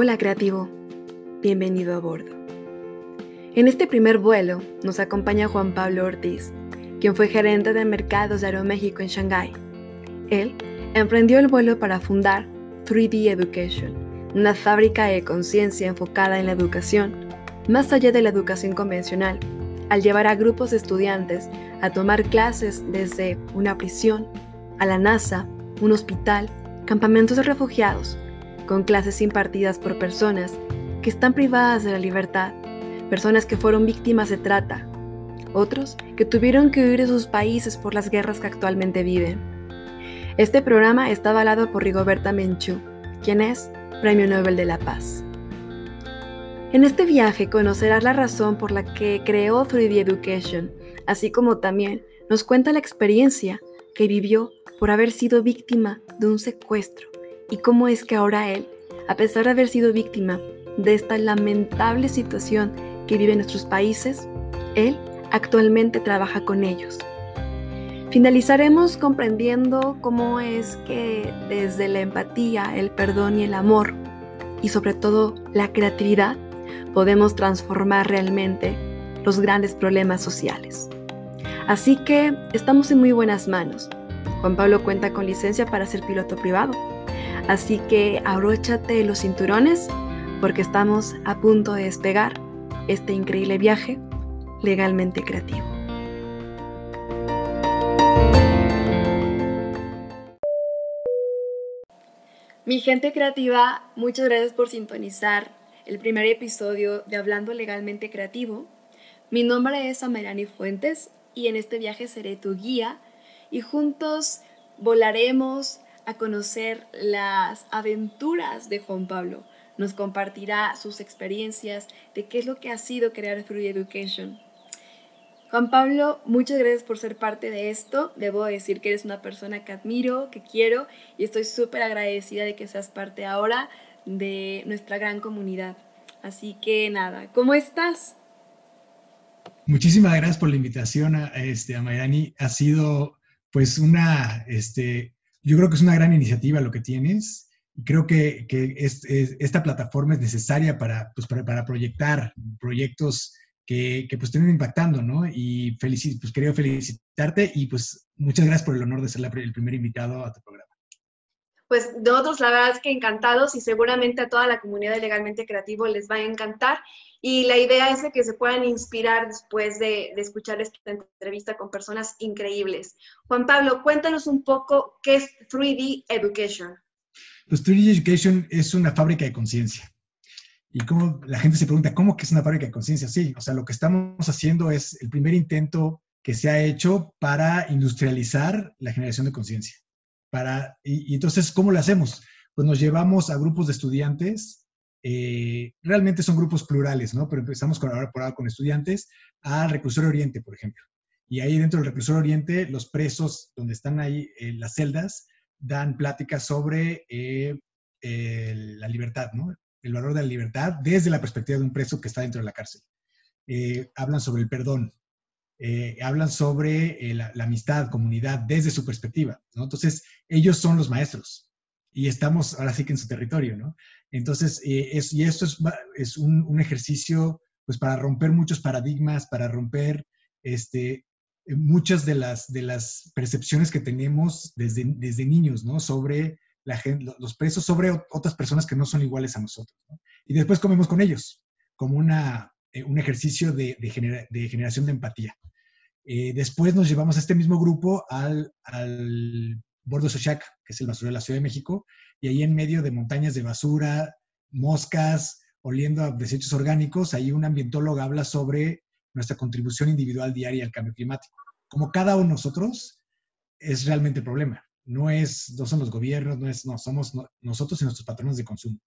Hola creativo, bienvenido a bordo. En este primer vuelo nos acompaña Juan Pablo Ortiz, quien fue gerente de mercados de Aeroméxico en Shanghái. Él emprendió el vuelo para fundar 3D Education, una fábrica de conciencia enfocada en la educación, más allá de la educación convencional, al llevar a grupos de estudiantes a tomar clases desde una prisión, a la NASA, un hospital, campamentos de refugiados, con clases impartidas por personas que están privadas de la libertad, personas que fueron víctimas de trata, otros que tuvieron que huir de sus países por las guerras que actualmente viven. Este programa está avalado por Rigoberta Menchú, quien es Premio Nobel de la Paz. En este viaje conocerás la razón por la que creó 3D Education, así como también nos cuenta la experiencia que vivió por haber sido víctima de un secuestro y cómo es que ahora él, a pesar de haber sido víctima de esta lamentable situación que vive en nuestros países, él actualmente trabaja con ellos. Finalizaremos comprendiendo cómo es que desde la empatía, el perdón y el amor, y sobre todo la creatividad, podemos transformar realmente los grandes problemas sociales. Así que estamos en muy buenas manos. Juan Pablo cuenta con licencia para ser piloto privado Así que abróchate los cinturones porque estamos a punto de despegar este increíble viaje legalmente creativo. Mi gente creativa, muchas gracias por sintonizar el primer episodio de Hablando Legalmente Creativo. Mi nombre es Amerani Fuentes y en este viaje seré tu guía y juntos volaremos, a conocer las aventuras de Juan Pablo. Nos compartirá sus experiencias de qué es lo que ha sido crear Free Education. Juan Pablo, muchas gracias por ser parte de esto. Debo decir que eres una persona que admiro, que quiero y estoy súper agradecida de que seas parte ahora de nuestra gran comunidad. Así que nada, ¿cómo estás? Muchísimas gracias por la invitación, a, este, a. Ha sido pues una, este, yo creo que es una gran iniciativa lo que tienes. Y creo que, que esta plataforma es necesaria para, pues, para, proyectar proyectos que, que, pues estén impactando, ¿no? Y felici pues quería felicitarte y pues muchas gracias por el honor de ser el primer invitado a tu programa pues nosotros la verdad es que encantados y seguramente a toda la comunidad de Legalmente Creativo les va a encantar. Y la idea es que se puedan inspirar después de, escuchar esta entrevista con personas increíbles. Juan Pablo, cuéntanos un poco qué es 3D Education. Pues 3D Education es una fábrica de conciencia. Y como la gente se pregunta, ¿cómo es una fábrica de conciencia? Sí, o sea, lo que estamos haciendo es el primer intento que se ha hecho para industrializar la generación de conciencia. Para, y, entonces, ¿cómo lo hacemos? Pues nos llevamos a grupos de estudiantes, eh, realmente son grupos plurales, ¿no? Pero empezamos ahora por ahora con estudiantes al reclusorio oriente, por ejemplo. Y ahí dentro del reclusorio oriente, los presos, donde están ahí en las celdas, dan pláticas sobre eh, la libertad, ¿no? El valor de la libertad desde la perspectiva de un preso que está dentro de la cárcel. Eh, hablan sobre el perdón, eh, hablan sobre eh, la, amistad, comunidad, desde su perspectiva, ¿no? Entonces, ellos son los maestros y estamos ahora sí que en su territorio, ¿no? Entonces, eh, es, y esto es, es un, un, ejercicio, pues, para romper muchos paradigmas, para romper, este, muchas de las, de las percepciones que tenemos desde, desde niños, ¿no? Sobre la gente, los presos, sobre otras personas que no son iguales a nosotros, ¿no? Y después comemos con ellos, como una, un ejercicio de generación de empatía. Eh, después nos llevamos a este mismo grupo al, al Bordo Sochac, que es el basurero de la Ciudad de México, y ahí en medio de montañas de basura, moscas, oliendo a desechos orgánicos, ahí un ambientólogo habla sobre nuestra contribución individual diaria al cambio climático. Como cada uno de nosotros es realmente el problema. No, es, no son los gobiernos, no, es, no somos nosotros y nuestros patrones de consumo.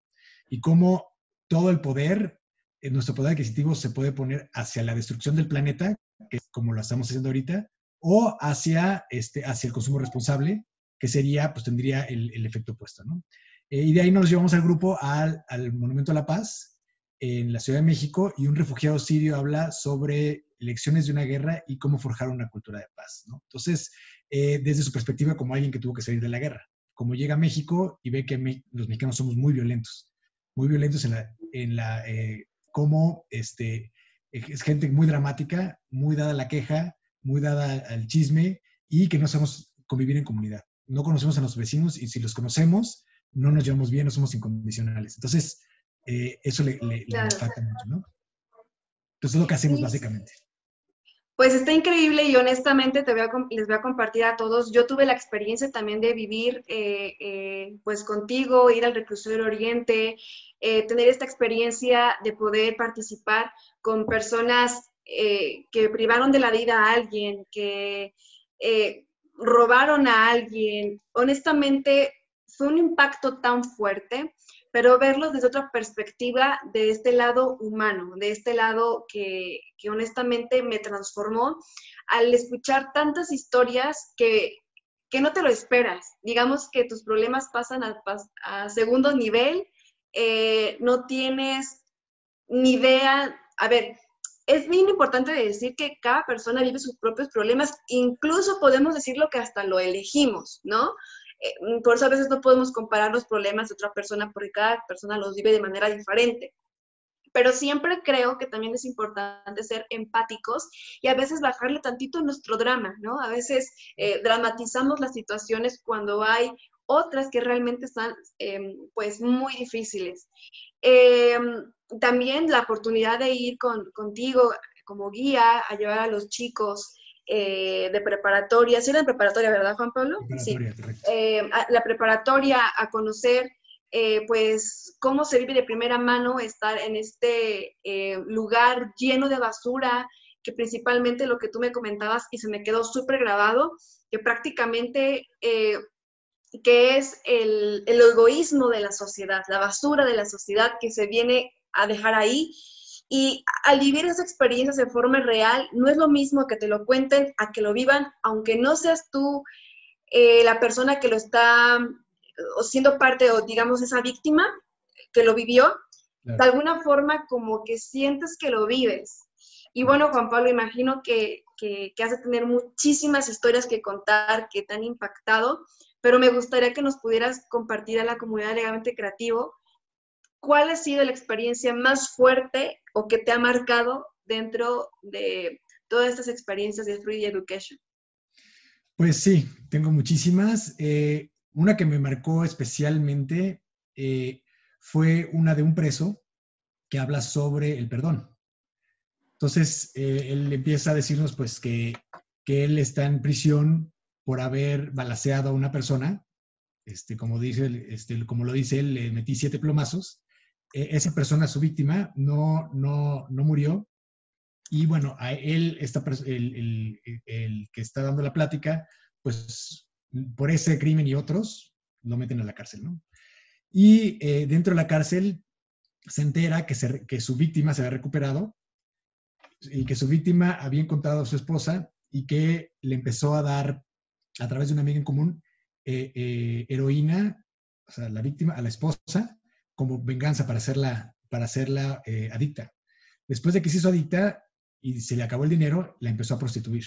Y cómo todo el poder, nuestro poder adquisitivo se puede poner hacia la destrucción del planeta, que como lo estamos haciendo ahorita, o hacia, este, hacia el consumo responsable, que sería, pues tendría el, efecto opuesto, ¿no? Eh, y de ahí nos llevamos al grupo al, Monumento a la Paz en la Ciudad de México y un refugiado sirio habla sobre lecciones de una guerra y cómo forjar una cultura de paz. Entonces, eh, desde su perspectiva como alguien que tuvo que salir de la guerra, como llega a México y ve que los mexicanos somos muy violentos. muy violentos en la, en la eh, cómo este, es gente muy dramática, muy dada a la queja, muy dada al chisme y que no sabemos convivir en comunidad. No conocemos a los vecinos y si los conocemos, no nos llevamos bien, no somos incondicionales. Entonces, eh, eso le, le, mucho, ¿no? Entonces, es lo que hacemos básicamente. Pues está increíble y honestamente te voy a, les voy a compartir a todos. Yo tuve la experiencia también de vivir eh, eh, pues contigo, ir al reclusorio Oriente, eh, tener esta experiencia de poder participar con personas que privaron de la vida a alguien, que robaron a alguien. Honestamente, fue un impacto tan fuerte pero verlos desde otra perspectiva, de este lado humano, de este lado que, honestamente me transformó al escuchar tantas historias que, no te lo esperas. Digamos que tus problemas pasan a, segundo nivel, eh, no tienes ni idea. A ver, es bien importante decir que cada persona vive sus propios problemas, incluso podemos decirlo que hasta lo elegimos, ¿no? Eh, por eso a veces no podemos comparar los problemas de otra persona porque cada persona los vive de manera diferente. Pero siempre creo que también es importante ser empáticos y a veces bajarle tantito nuestro drama, ¿no? A veces eh, dramatizamos las situaciones cuando hay otras que realmente están em, pues muy difíciles. Em, también la oportunidad de ir contigo como guía a llevar a los chicos eh, de preparatoria, sí era de preparatoria, ¿verdad, Juan Pablo? Sí. Eh, la preparatoria a conocer, eh, pues, cómo se vive de primera mano estar en este lugar lleno de basura, que principalmente lo que tú me comentabas y se me quedó súper grabado, que prácticamente que es el, el egoísmo de la sociedad, la basura de la sociedad que se viene a dejar ahí y al vivir esas experiencias de forma real, no es lo mismo que te lo cuenten a que lo vivan, aunque no seas tú eh, la persona que lo está o siendo parte o digamos esa víctima que lo vivió, de alguna forma como que sientes que lo vives. Y bueno, Juan Pablo, imagino que, que, que has de tener muchísimas historias que contar que te han impactado, pero me gustaría que nos pudieras compartir a la comunidad legalmente creativo cuál ha sido la experiencia más fuerte o que te ha marcado dentro de todas estas experiencias de Free Education? Pues sí, tengo muchísimas. Eh, una que me marcó especialmente eh, fue una de un preso que habla sobre el perdón. Entonces, eh, él empieza a decirnos pues que, que, él está en prisión por haber balaseado a una persona. Este, como, dice, este, como lo dice él, le metí siete plomazos e-, esa persona, su víctima, no, no, no murió. Y bueno, a él, esta, el, el, que está dando la plática, pues por ese crimen y otros, lo meten a la cárcel, ¿no? Y eh, dentro de la cárcel se entera que, se, que su víctima se había recuperado y que su víctima había encontrado a su esposa y que le empezó a dar, a través de una amiga en común, eh, eh, heroína, o sea, la víctima, a la esposa, como venganza para hacerla, para hacerla eh, adicta. Después de que se hizo adicta y se le acabó el dinero, la empezó a prostituir,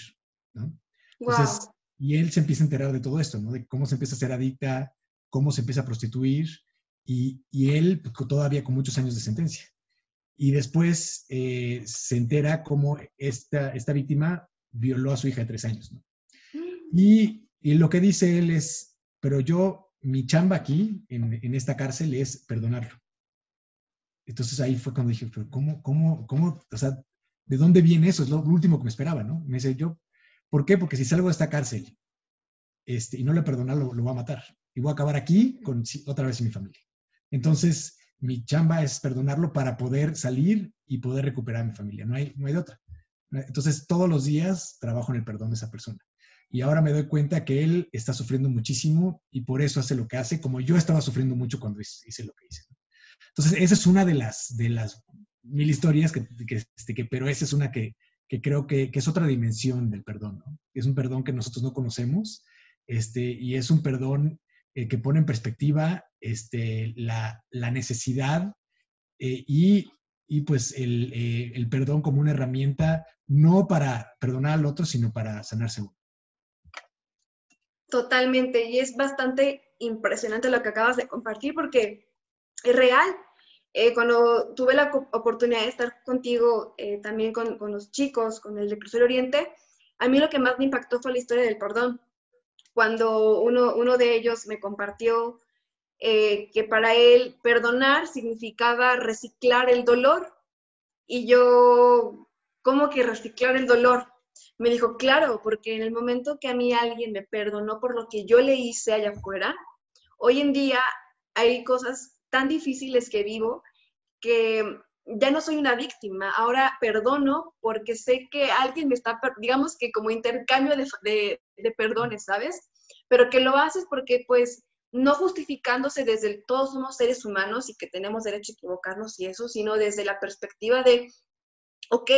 ¿no? Entonces, y él se empieza a enterar de todo esto, ¿no? De cómo se empieza a ser adicta, cómo se empieza a prostituir, y, y él pues, todavía con muchos años de sentencia. Y después eh, se entera cómo esta, esta víctima violó a su hija de tres años, ¿no? Mm. Y, y lo que dice él es, pero yo mi chamba aquí, en, esta cárcel, es perdonarlo. Entonces ahí fue cuando dije, pero ¿cómo, cómo, cómo, o sea, ¿de dónde viene eso? Es lo último que me esperaba, ¿no? Me dice yo, ¿por qué? Porque si salgo de esta cárcel este, y no le perdonar, lo, lo voy a matar. Y voy a acabar aquí con otra vez mi familia. Entonces, mi chamba es perdonarlo para poder salir y poder recuperar a mi familia. No hay, no hay de otra. Entonces, todos los días trabajo en el perdón de esa persona y ahora me doy cuenta que él está sufriendo muchísimo y por eso hace lo que hace, como yo estaba sufriendo mucho cuando hice lo que hice. Entonces, esa es una de las, de las mil historias, que, este, que, pero esa es una que, que creo que, que, es otra dimensión del perdón. ¿no? Es un perdón que nosotros no conocemos este, y es un perdón eh, que pone en perspectiva este, la, la necesidad eh, y, y, pues el, eh, el perdón como una herramienta no para perdonar al otro, sino para sanarse uno. Totalmente, y es bastante impresionante lo que acabas de compartir porque es real. eh, cuando tuve la oportunidad de estar contigo, eh, también con, con, los chicos, con el Reclusorio Oriente, a mí lo que más me impactó fue la historia del perdón. Cuando uno, uno de ellos me compartió eh, que para él perdonar significaba reciclar el dolor. Y yo, ¿cómo que reciclar el dolor? Me dijo, claro, porque en el momento que a mí alguien me perdonó por lo que yo le hice allá afuera, hoy en día hay cosas tan difíciles que vivo que ya no soy una víctima, ahora perdono porque sé que alguien me está, digamos que como intercambio de, de, perdones, ¿sabes? Pero que lo haces porque pues no justificándose desde todos somos seres humanos y que tenemos derecho a equivocarnos y eso, sino desde la perspectiva de, ok,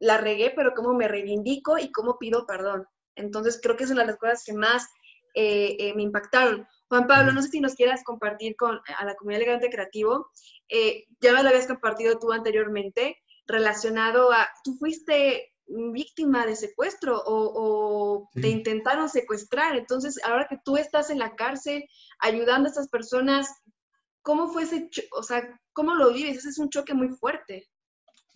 la regué, pero cómo me reivindico y cómo pido perdón. Entonces creo que es una de las cosas que más eh, eh, me impactaron. Juan Pablo, no sé si nos quieras compartir con a la comunidad elegante creativo, eh, ya me lo habías compartido tú anteriormente, relacionado a, ¿tú fuiste víctima de secuestro o, te intentaron secuestrar? Entonces, ahora que tú estás en la cárcel ayudando a estas personas, ¿cómo fue ese, o sea, cómo lo vives? Ese es un choque muy fuerte.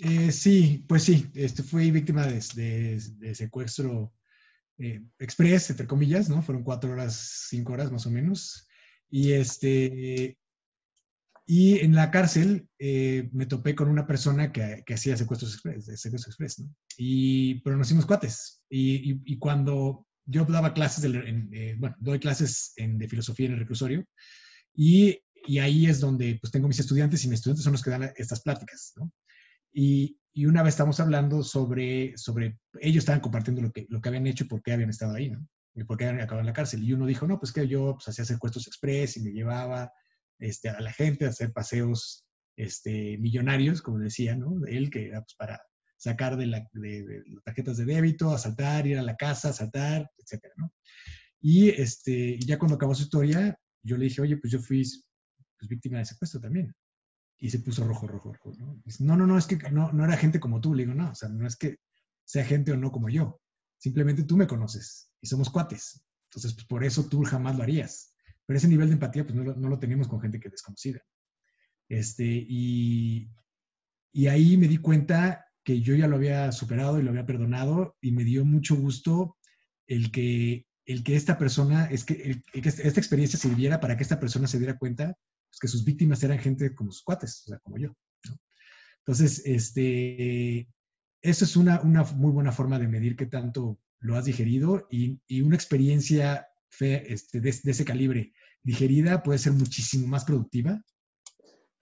Eh, sí, pues sí, este, fui víctima de, de secuestro eh, express, entre comillas, ¿no? Fueron cuatro horas, cinco horas más o menos. Y, este, y en la cárcel eh, me topé con una persona que, que hacía secuestros express, secuestros express, ¿no? Y, pero nos hicimos cuates. Y, y, cuando yo daba clases, de, eh, bueno, doy clases en, de filosofía en el reclusorio, y, y, ahí es donde pues tengo mis estudiantes y mis estudiantes son los que dan estas pláticas, ¿no? Y, y una vez estamos hablando sobre, sobre, ellos estaban compartiendo lo que, lo que habían hecho y por qué habían estado ahí, ¿no? Y por qué habían acabado en la cárcel. Y uno dijo, no, pues que yo pues, hacía secuestros express y me llevaba este, a la gente a hacer paseos este, millonarios, como decía, ¿no? Él, que era pues, para sacar de, la, de, las tarjetas de débito, asaltar, ir a la casa, asaltar, etcétera, ¿no? Y este, ya cuando acabó su historia, yo le dije, oye, pues yo fui pues, víctima de secuestro también y se puso rojo, rojo, rojo. ¿no? no, no, no, es que no, no era gente como tú. Le digo, no, o sea, no es que sea gente o no como yo. Simplemente tú me conoces y somos cuates. Entonces, pues por eso tú jamás lo harías. Pero ese nivel de empatía, pues no lo, no lo teníamos con gente que desconocida. Este, y, y ahí me di cuenta que yo ya lo había superado y lo había perdonado y me dio mucho gusto el que, el que esta persona, es que, el, que esta experiencia sirviera para que esta persona se diera cuenta pues, que sus víctimas eran gente como sus cuates, o sea, como yo. Entonces, este, eso es una, una, muy buena forma de medir qué tanto lo has digerido y, y una experiencia fe, este, de, ese calibre digerida puede ser muchísimo más productiva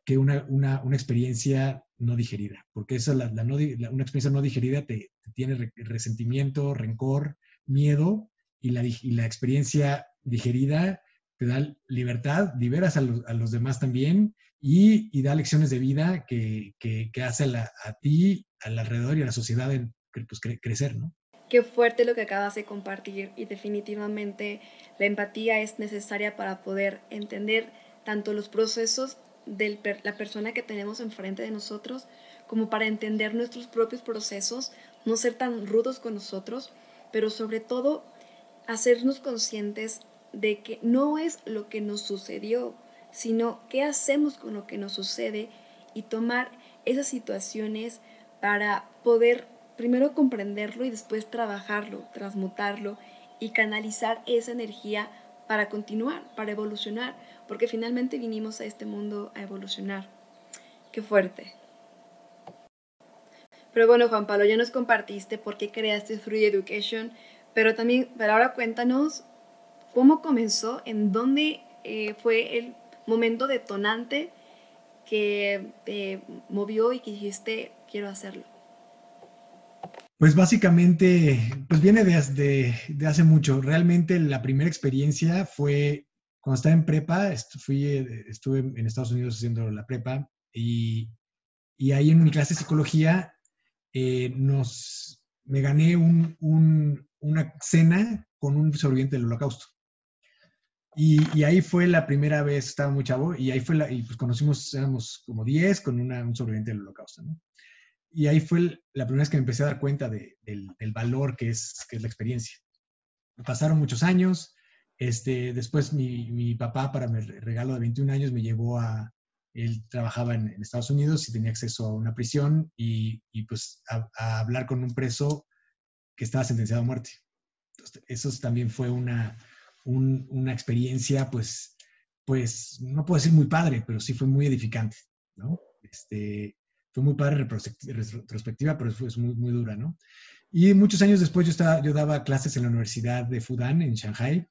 que una, una, una experiencia no digerida, porque eso, la, la no, una experiencia no digerida te, te tiene resentimiento, rencor, miedo, y la, y la experiencia digerida te da libertad, liberas a los, a los demás también y, y, da lecciones de vida que, que, que hace a, a, ti, al alrededor y a la sociedad en, pues, cre crecer, ¿no? Qué fuerte lo que acabas de compartir y definitivamente la empatía es necesaria para poder entender tanto los procesos de la persona que tenemos enfrente de nosotros como para entender nuestros propios procesos, no ser tan rudos con nosotros, pero sobre todo hacernos conscientes de que no es lo que nos sucedió, sino qué hacemos con lo que nos sucede y tomar esas situaciones para poder primero comprenderlo y después trabajarlo, transmutarlo y canalizar esa energía para continuar, para evolucionar, porque finalmente vinimos a este mundo a evolucionar. Qué fuerte. Pero bueno, Juan Pablo, ya nos compartiste por qué creaste Free Education, pero también, pero ahora cuéntanos ¿Cómo comenzó? ¿En dónde eh, fue el momento detonante que te movió y que dijiste, quiero hacerlo? Pues básicamente, pues viene de, de, hace mucho. Realmente la primera experiencia fue cuando estaba en prepa, fui, estuve en Estados Unidos haciendo la prepa y, y ahí en mi clase de psicología eh, nos, me gané un, una cena con un sobreviviente del holocausto. Y, ahí fue la primera vez, estaba muy chavo, y ahí fue la, y pues conocimos, éramos como 10 con una, un sobreviviente del holocausto, ¿no? Y ahí fue la primera vez que me empecé a dar cuenta de, del, del, valor que es, que es la experiencia. Pasaron muchos años, este, después mi, mi papá para mi regalo de 21 años me llevó a, él trabajaba en, Estados Unidos y tenía acceso a una prisión y, pues a, hablar con un preso que estaba sentenciado a muerte. eso también fue una, una experiencia, pues, pues, no puedo decir muy padre, pero sí fue muy edificante, ¿no? Este, fue muy padre retrospectiva, pero fue muy, muy dura, ¿no? Y muchos años después yo, estaba, yo daba clases en la Universidad de Fudan, en Shanghai,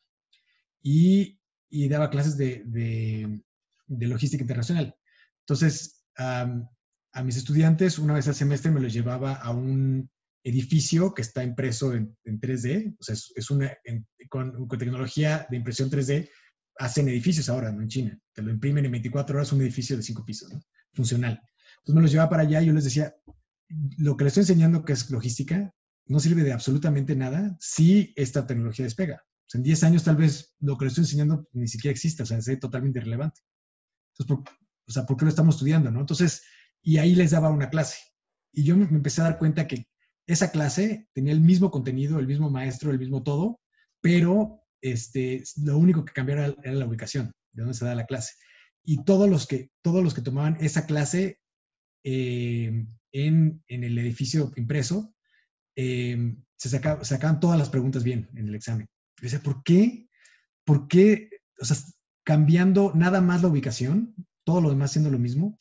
y, y daba clases de, de logística internacional. Entonces, a mis estudiantes, una vez al semestre, me los llevaba a un edificio que está impreso en, 3D, o sea, es, una, con, tecnología de impresión 3D, hacen edificios ahora, ¿no? En China. Te lo imprimen en 24 horas un edificio de cinco pisos, ¿no? Funcional. Entonces me los llevaba para allá y yo les decía, lo que les estoy enseñando que es logística, no sirve de absolutamente nada si esta tecnología despega. O sea, en 10 años tal vez lo que les estoy enseñando ni siquiera exista, o sea, es totalmente irrelevante. Entonces, por, o sea, ¿por qué lo estamos estudiando? ¿no? Entonces, y ahí les daba una clase. Y yo me, empecé a dar cuenta que esa clase tenía el mismo contenido, el mismo maestro, el mismo todo, pero este, lo único que cambiaba era, la ubicación, de dónde se da la clase. Y todos los que, todos los que tomaban esa clase eh, en, en, el edificio impreso, eh, se sacaban todas las preguntas bien en el examen. Yo decía, ¿por qué? ¿Por qué? O sea, cambiando nada más la ubicación, todo lo demás siendo lo mismo,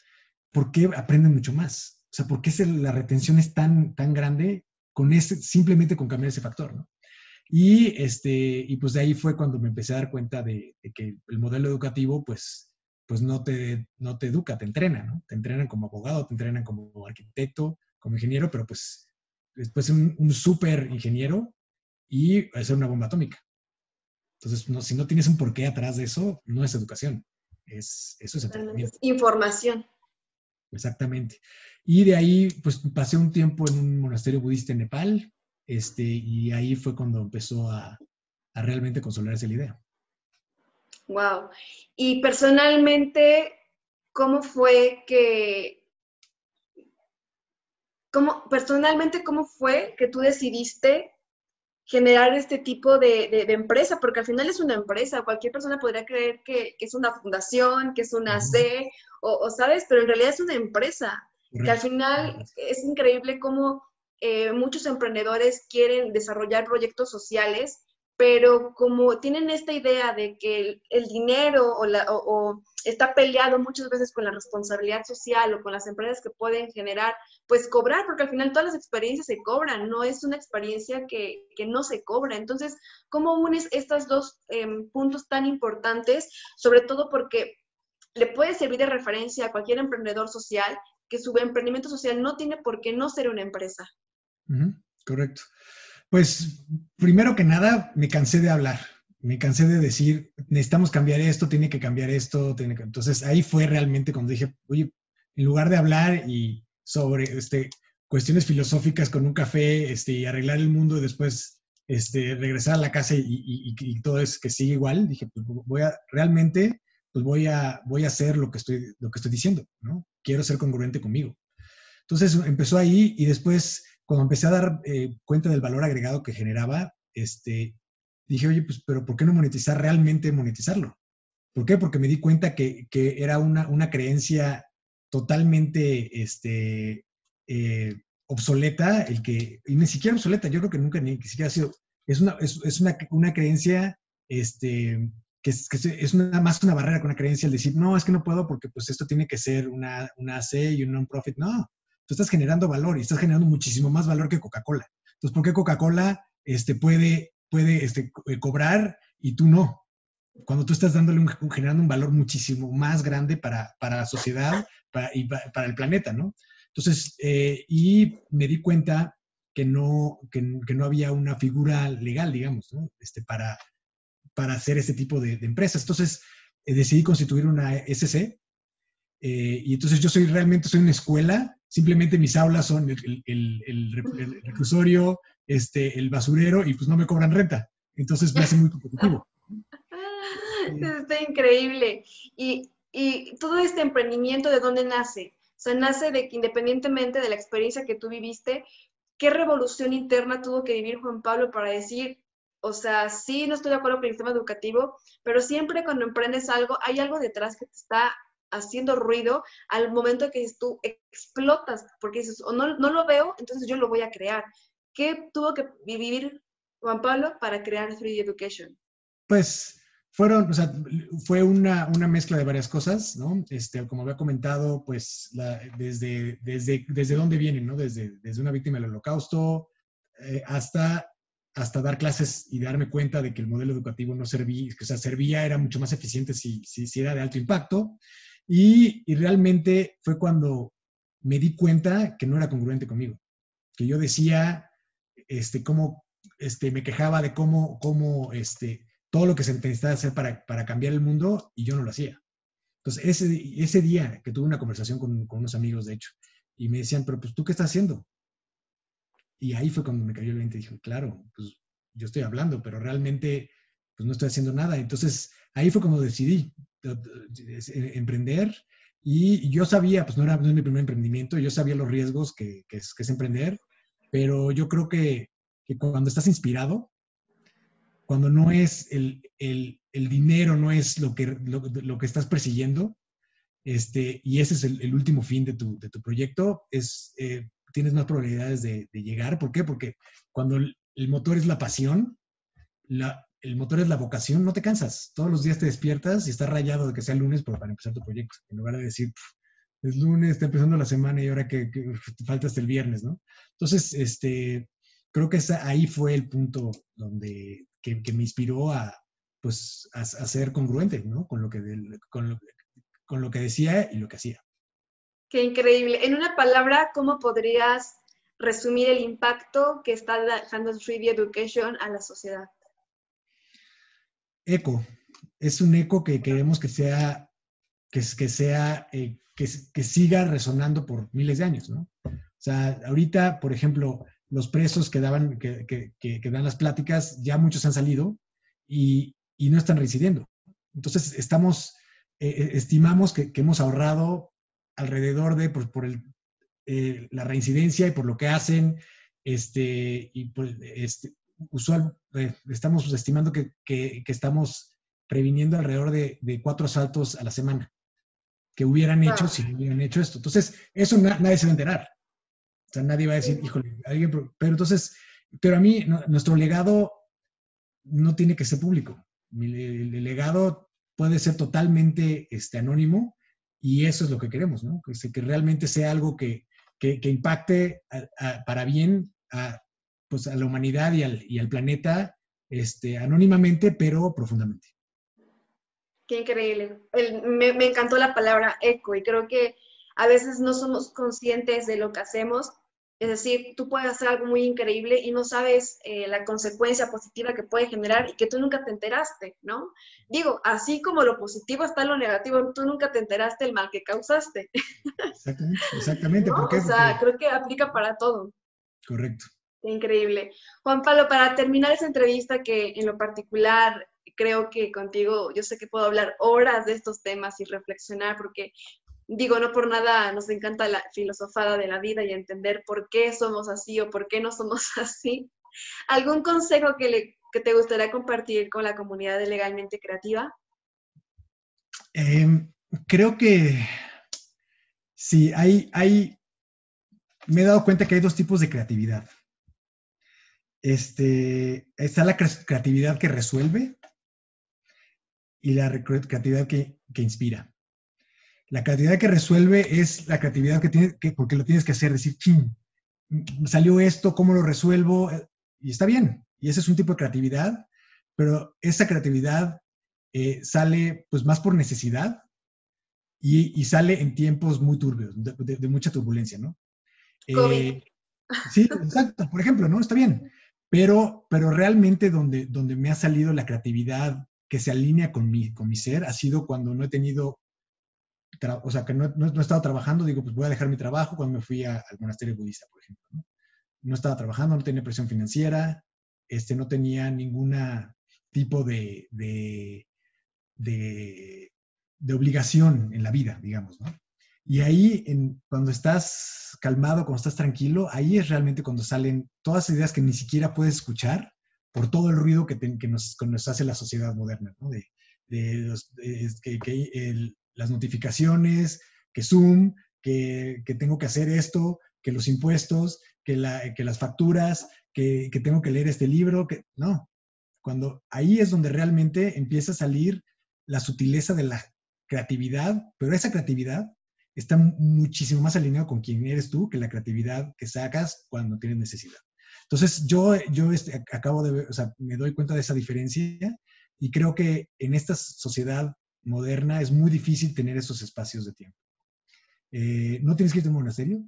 ¿por qué aprenden mucho más? O sea, ¿por qué la retención es tan, tan grande con ese, simplemente con cambiar ese factor, ¿no? Y, este, y pues de ahí fue cuando me empecé a dar cuenta de, que el modelo educativo, pues, pues no, te, no te educa, te entrena, ¿no? Te entrenan como abogado, te entrenan como arquitecto, como ingeniero, pero pues después un, un súper ingeniero y hacer una bomba atómica. Entonces, no, si no tienes un porqué atrás de eso, no es educación. Es, eso es entrenamiento. Información. Exactamente. Y de ahí, pues pasé un tiempo en un monasterio budista en Nepal, este, y ahí fue cuando empezó a, a realmente consolidarse la idea. Wow. Y personalmente, ¿cómo fue que, cómo, personalmente, cómo fue que tú decidiste generar este tipo de, empresa, porque al final es una empresa, cualquier persona podría creer que, es una fundación, que es una C, o, sabes, pero en realidad es una empresa, que al final es increíble cómo eh, muchos emprendedores quieren desarrollar proyectos sociales pero como tienen esta idea de que el, dinero o, está peleado muchas veces con la responsabilidad social o con las empresas que pueden generar, pues cobrar, porque al final todas las experiencias se cobran, no es una experiencia que, no se cobra. Entonces, ¿cómo unes estos dos em, puntos tan importantes? Sobre todo porque le puede servir de referencia a cualquier emprendedor social que su emprendimiento social no tiene por qué no ser una empresa. correcto. Pues primero que nada, me cansé de hablar, me cansé de decir, necesitamos cambiar esto, tiene que cambiar esto, tiene que... Entonces ahí fue realmente cuando dije, oye, en lugar de hablar y sobre este, cuestiones filosóficas con un café este, y arreglar el mundo y después este, regresar a la casa y, todo es que sigue igual, dije, pues voy a, realmente, pues voy a, voy a hacer lo que estoy, lo que estoy diciendo, ¿no? Quiero ser congruente conmigo. Entonces empezó ahí y después cuando empecé a dar eh, cuenta del valor agregado que generaba, este, dije, oye, pues, pero ¿por qué no monetizar realmente monetizarlo? ¿Por qué? Porque me di cuenta que, era una, creencia totalmente este, eh, obsoleta, el que, y ni siquiera obsoleta, yo creo que nunca ni siquiera ha sido, es una, es, una, creencia este, que, es, que una, más una barrera con una creencia el decir, no, es que no puedo porque pues esto tiene que ser una, una C y un non-profit. No, tú estás generando valor y estás generando muchísimo más valor que Coca-Cola. Entonces, ¿por qué Coca-Cola este, puede, puede este, eh, cobrar y tú no? Cuando tú estás dándole un, generando un valor muchísimo más grande para, para la sociedad y para, el planeta, ¿no? Entonces, eh, y me di cuenta que no, que, no había una figura legal, digamos, ¿no? este, para, para hacer este tipo de, empresas. Entonces, eh, decidí constituir una SC y entonces yo soy realmente, soy una escuela simplemente mis aulas son el, el, reclusorio, este, el basurero y pues no me cobran renta. Entonces me hace muy competitivo. Está increíble. Y, y todo este emprendimiento, ¿de dónde nace? O sea, nace de que independientemente de la experiencia que tú viviste, ¿qué revolución interna tuvo que vivir Juan Pablo para decir, o sea, sí, no estoy de acuerdo con el sistema educativo, pero siempre cuando emprendes algo, hay algo detrás que te está haciendo ruido al momento que tú explotas, porque dices, o no, no lo veo, entonces yo lo voy a crear. ¿Qué tuvo que vivir Juan Pablo para crear 3D Education? Pues fueron, o sea, fue una, una, mezcla de varias cosas, ¿no? Este, como había comentado, pues la, desde, desde, desde dónde vienen, ¿no? Desde, desde una víctima del holocausto eh, hasta, hasta dar clases y darme cuenta de que el modelo educativo no servía, o sea, servía, era mucho más eficiente si, si, si era de alto impacto. Y, realmente fue cuando me di cuenta que no era congruente conmigo, que yo decía, este, cómo, este, me quejaba de cómo, cómo, este, todo lo que se necesitaba hacer para, para cambiar el mundo y yo no lo hacía. Entonces, ese, ese día que tuve una conversación con, con, unos amigos, de hecho, y me decían, pero pues tú qué estás haciendo? Y ahí fue cuando me cayó el 20 y dije, claro, pues yo estoy hablando, pero realmente pues no estoy haciendo nada. Entonces, ahí fue cuando decidí emprender y yo sabía, pues no era, no era mi primer emprendimiento, yo sabía los riesgos que, que, es, que emprender, pero yo creo que, cuando estás inspirado, cuando no es el, el, el dinero, no es lo que, lo, lo, que estás persiguiendo, este, y ese es el, el último fin de tu, de tu proyecto, es, eh, tienes más probabilidades de, de, llegar. ¿Por qué? Porque cuando el, motor es la pasión, la, el motor es la vocación, no te cansas. Todos los días te despiertas y estás rayado de que sea lunes para empezar tu proyecto, en lugar de decir, es lunes, está empezando la semana y ahora que, que falta el viernes, ¿no? Entonces, este, creo que ahí fue el punto donde, que, me inspiró a, pues, a, ser congruente, ¿no? Con lo, que, con, lo, con lo que decía y lo que hacía. Qué increíble. En una palabra, ¿cómo podrías resumir el impacto que está dejando 3D Education a la sociedad? Eco. Es un eco que queremos que sea, que, que sea, eh, que, que, siga resonando por miles de años, ¿no? O sea, ahorita, por ejemplo, los presos que, daban, que, que, dan las pláticas, ya muchos han salido y, y no están reincidiendo. Entonces, estamos, eh, estimamos que, hemos ahorrado alrededor de, por, por el, eh, la reincidencia y por lo que hacen, este, y pues, este, usual, eh, estamos estimando que, estamos previniendo alrededor de, de, cuatro asaltos a la semana que hubieran hecho ah. si hubieran hecho esto. Entonces, eso na, nadie se va a enterar. O sea, nadie va a decir, híjole, alguien, pero entonces, pero a mí, no, nuestro legado no tiene que ser público. El, el, legado puede ser totalmente este, anónimo y eso es lo que queremos, ¿no? Que, que realmente sea algo que, que, que impacte a, a, para bien a, pues, a la humanidad y al, y al planeta este, anónimamente, pero profundamente. Qué increíble. El, me, me encantó la palabra eco y creo que a veces no somos conscientes de lo que hacemos. Es decir, tú puedes hacer algo muy increíble y no sabes eh, la consecuencia positiva que puede generar y que tú nunca te enteraste, ¿no? Digo, así como lo positivo está lo negativo, tú nunca te enteraste el mal que causaste. Exactamente, exactamente. ¿No? ¿Por qué? O sea, Porque... creo que aplica para todo. Correcto. Increíble. Juan Pablo, para terminar esa entrevista que en lo particular creo que contigo, yo sé que puedo hablar horas de estos temas y reflexionar porque digo, no por nada nos encanta la filosofada de la vida y entender por qué somos así o por qué no somos así. ¿Algún consejo que, le, que te gustaría compartir con la comunidad de Legalmente Creativa? Eh, creo que sí, hay, hay, me he dado cuenta que hay dos tipos de creatividad. Este, está la creatividad que resuelve y la creatividad que, que inspira. La creatividad que resuelve es la creatividad que tiene, que, porque lo tienes que hacer, decir, ching, salió esto, ¿cómo lo resuelvo? Y está bien. Y ese es un tipo de creatividad, pero esa creatividad eh, sale pues más por necesidad y, y, sale en tiempos muy turbios, de, de, de mucha turbulencia, ¿no? Eh, sí, exacto, por ejemplo, ¿no? Está bien. Pero, pero realmente donde, donde me ha salido la creatividad que se alinea con mi, con mi ser ha sido cuando no he tenido o sea, que no, no, no, he estado trabajando, digo, pues voy a dejar mi trabajo cuando me fui al monasterio budista, por ejemplo. ¿no? no estaba trabajando, no tenía presión financiera, este, no tenía ningún tipo de, de, de, de, obligación en la vida, digamos, ¿no? Y ahí, en, cuando estás calmado, cuando estás tranquilo, ahí es realmente cuando salen todas las ideas que ni siquiera puedes escuchar por todo el ruido que, te, que, nos, que nos, hace la sociedad moderna, ¿no? De, de los, de, que, que el, las notificaciones, que Zoom, que, tengo que hacer esto, que los impuestos, que, las facturas, que, que, tengo que leer este libro, que no. Cuando ahí es donde realmente empieza a salir la sutileza de la creatividad, pero esa creatividad está muchísimo más alineado con quién eres tú que la creatividad que sacas cuando tienes necesidad. Entonces, yo, yo este, acabo de ver, o sea, me doy cuenta de esa diferencia y creo que en esta sociedad moderna es muy difícil tener esos espacios de tiempo. Eh, no tienes que irte a un monasterio,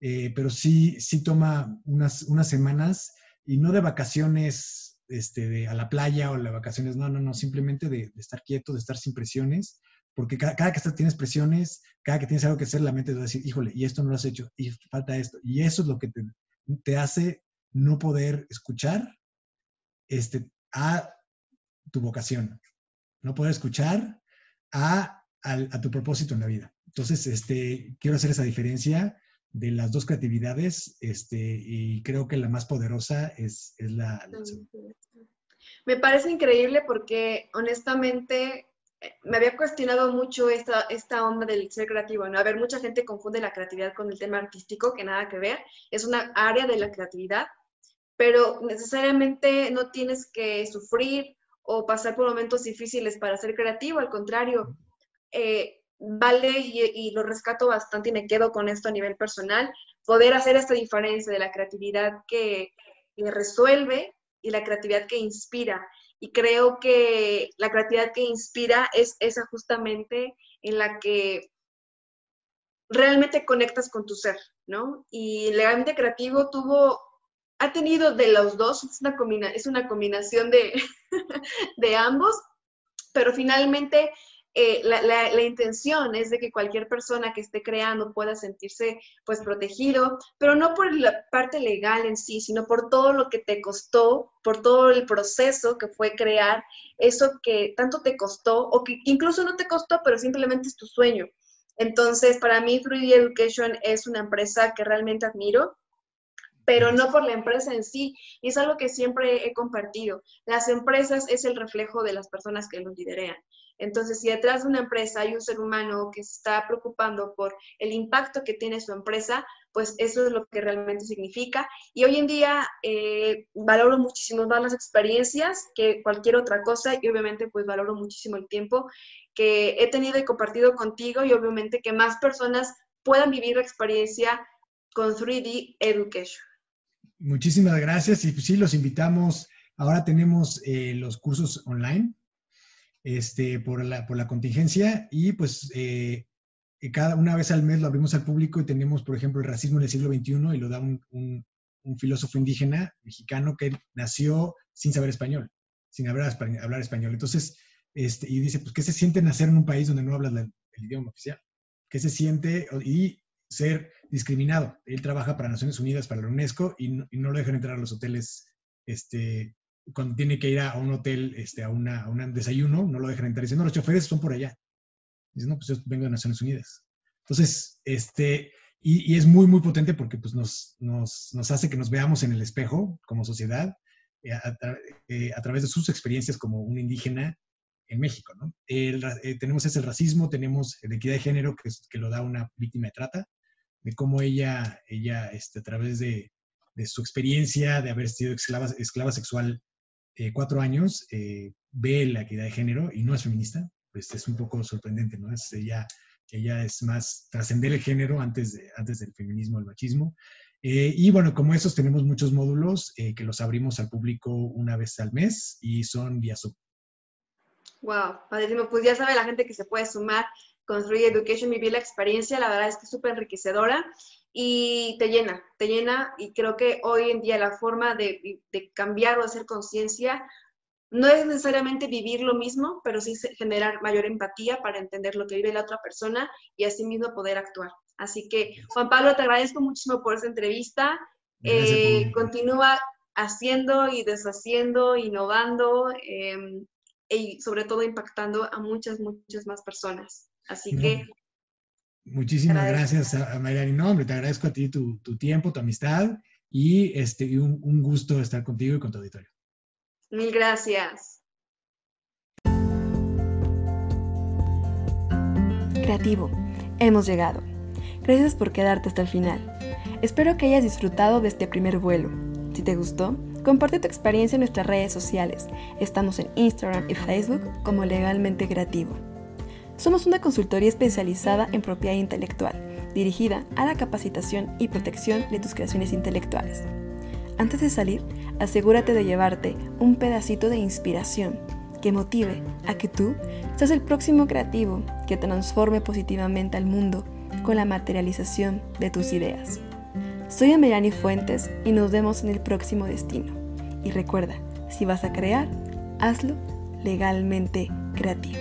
eh, pero sí, sí toma unas, unas semanas y no de vacaciones este, de, a la playa o de vacaciones, no, no, no, simplemente de, estar quieto, de estar sin presiones, porque cada, cada que estás, tienes presiones, cada que tienes algo que hacer, la mente te va a decir, híjole, y esto no lo has hecho, y falta esto, y eso es lo que te, te hace no poder escuchar este, a tu vocación, no poder escuchar a, a, tu propósito en la vida. Entonces, este, quiero hacer esa diferencia de las dos creatividades este, y creo que la más poderosa es, es la, Me parece increíble porque honestamente me había cuestionado mucho esta, esta onda del ser creativo, ¿no? A ver, mucha gente confunde la creatividad con el tema artístico, que nada que ver, es una área de la creatividad, pero necesariamente no tienes que sufrir o pasar por momentos difíciles para ser creativo, al contrario, eh, vale y, lo rescato bastante y me quedo con esto a nivel personal, poder hacer esta diferencia de la creatividad que, resuelve y la creatividad que inspira. Y creo que la creatividad que inspira es esa justamente en la que realmente conectas con tu ser, ¿no? Y Legalmente Creativo tuvo ha tenido de los dos, es una, combinación de ambos, pero finalmente eh, la, intención es de que cualquier persona que esté creando pueda sentirse pues protegido, pero no por la parte legal en sí, sino por todo lo que te costó, por todo el proceso que fue crear eso que tanto te costó o que incluso no te costó, pero simplemente es tu sueño. Entonces, para mí, 3D Education es una empresa que realmente admiro pero no por la empresa en sí. Y es algo que siempre he compartido. Las empresas es el reflejo de las personas que los liderean. Entonces, si detrás de una empresa hay un ser humano que se está preocupando por el impacto que tiene su empresa, pues eso es lo que realmente significa. Y hoy en día eh, valoro muchísimo más las experiencias que cualquier otra cosa y obviamente pues valoro muchísimo el tiempo que he tenido y compartido contigo y obviamente que más personas puedan vivir la experiencia con 3D Education. Muchísimas gracias y pues, sí, los invitamos. Ahora tenemos eh, los cursos online este, por, la, por la contingencia y pues eh, cada una vez al mes lo abrimos al público y tenemos, por ejemplo, el racismo en el siglo XXI y lo da un, un, filósofo indígena mexicano que nació sin saber español, sin hablar, hablar español. Entonces, este, y dice, pues, ¿qué se siente nacer en un país donde no hablas el idioma oficial? ¿Qué se siente? Y ser discriminado. Él trabaja para Naciones Unidas, para la UNESCO, y no, lo dejan entrar a los hoteles este, cuando tiene que ir a un hotel este, a, una, un desayuno, no lo dejan entrar. Dicen, no, los choferes son por allá. Dicen, no, pues yo vengo de Naciones Unidas. Entonces, este, y, es muy, muy potente porque pues, nos, nos, nos, hace que nos veamos en el espejo como sociedad eh, eh, a, través de sus experiencias como un indígena en México. ¿no? Eh, tenemos ese racismo, tenemos la equidad de género que, que lo da una víctima de trata, de cómo ella, ella este, a través de, de, su experiencia de haber sido esclava, esclava sexual eh, cuatro años, eh, ve la equidad de género y no es feminista, pues es un poco sorprendente, ¿no? Es, ella, ella es más trascender el género antes, de, antes del feminismo, el machismo. Eh, y bueno, como esos tenemos muchos módulos que los abrimos al público una vez al mes y son vía Zoom. Wow, padrísimo. Pues ya sabe la gente que se puede sumar Construir Education, vivir la experiencia, la verdad es que es súper enriquecedora y te llena, te llena y creo que hoy en día la forma de, cambiar o hacer conciencia no es necesariamente vivir lo mismo, pero sí generar mayor empatía para entender lo que vive la otra persona y así mismo poder actuar. Así que, Juan Pablo, te agradezco muchísimo por esta entrevista. Eh, continúa haciendo y deshaciendo, innovando eh, y sobre todo impactando a muchas, muchas más personas. Así que... Muchísimas gracias a, a y No, hombre, te agradezco a ti tu, tiempo, tu amistad y este, un, un gusto estar contigo y con tu auditorio. Mil gracias. creativo. Hemos llegado. Gracias por quedarte hasta el final. Espero que hayas disfrutado de este primer vuelo. Si te gustó, comparte tu experiencia en nuestras redes sociales. Estamos en Instagram y Facebook como Legalmente Creativo. Somos una consultoría especializada en propiedad intelectual, dirigida a la capacitación y protección de tus creaciones intelectuales. Antes de salir, asegúrate de llevarte un pedacito de inspiración que motive a que tú seas el próximo creativo que transforme positivamente al mundo con la materialización de tus ideas. Soy Amelani Fuentes y nos vemos en el próximo destino. Y recuerda, si vas a crear, hazlo legalmente creativo.